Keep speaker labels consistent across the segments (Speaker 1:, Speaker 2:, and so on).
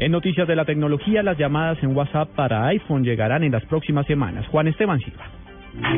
Speaker 1: En noticias de la tecnología, las llamadas en WhatsApp para iPhone llegarán en las próximas semanas. Juan Esteban Silva.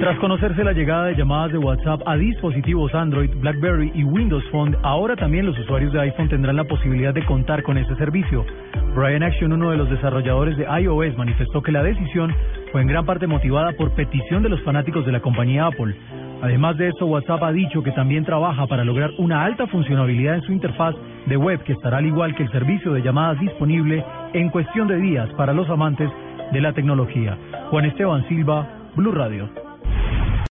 Speaker 2: Tras conocerse la llegada de llamadas de WhatsApp a dispositivos Android, BlackBerry y Windows Phone, ahora también los usuarios de iPhone tendrán la posibilidad de contar con este servicio. Brian Action, uno de los desarrolladores de iOS, manifestó que la decisión fue en gran parte motivada por petición de los fanáticos de la compañía Apple. Además de esto, WhatsApp ha dicho que también trabaja para lograr una alta funcionalidad en su interfaz de web que estará al igual que el servicio de llamadas disponible en cuestión de días para los amantes de la tecnología. Juan Esteban Silva, Blue Radio.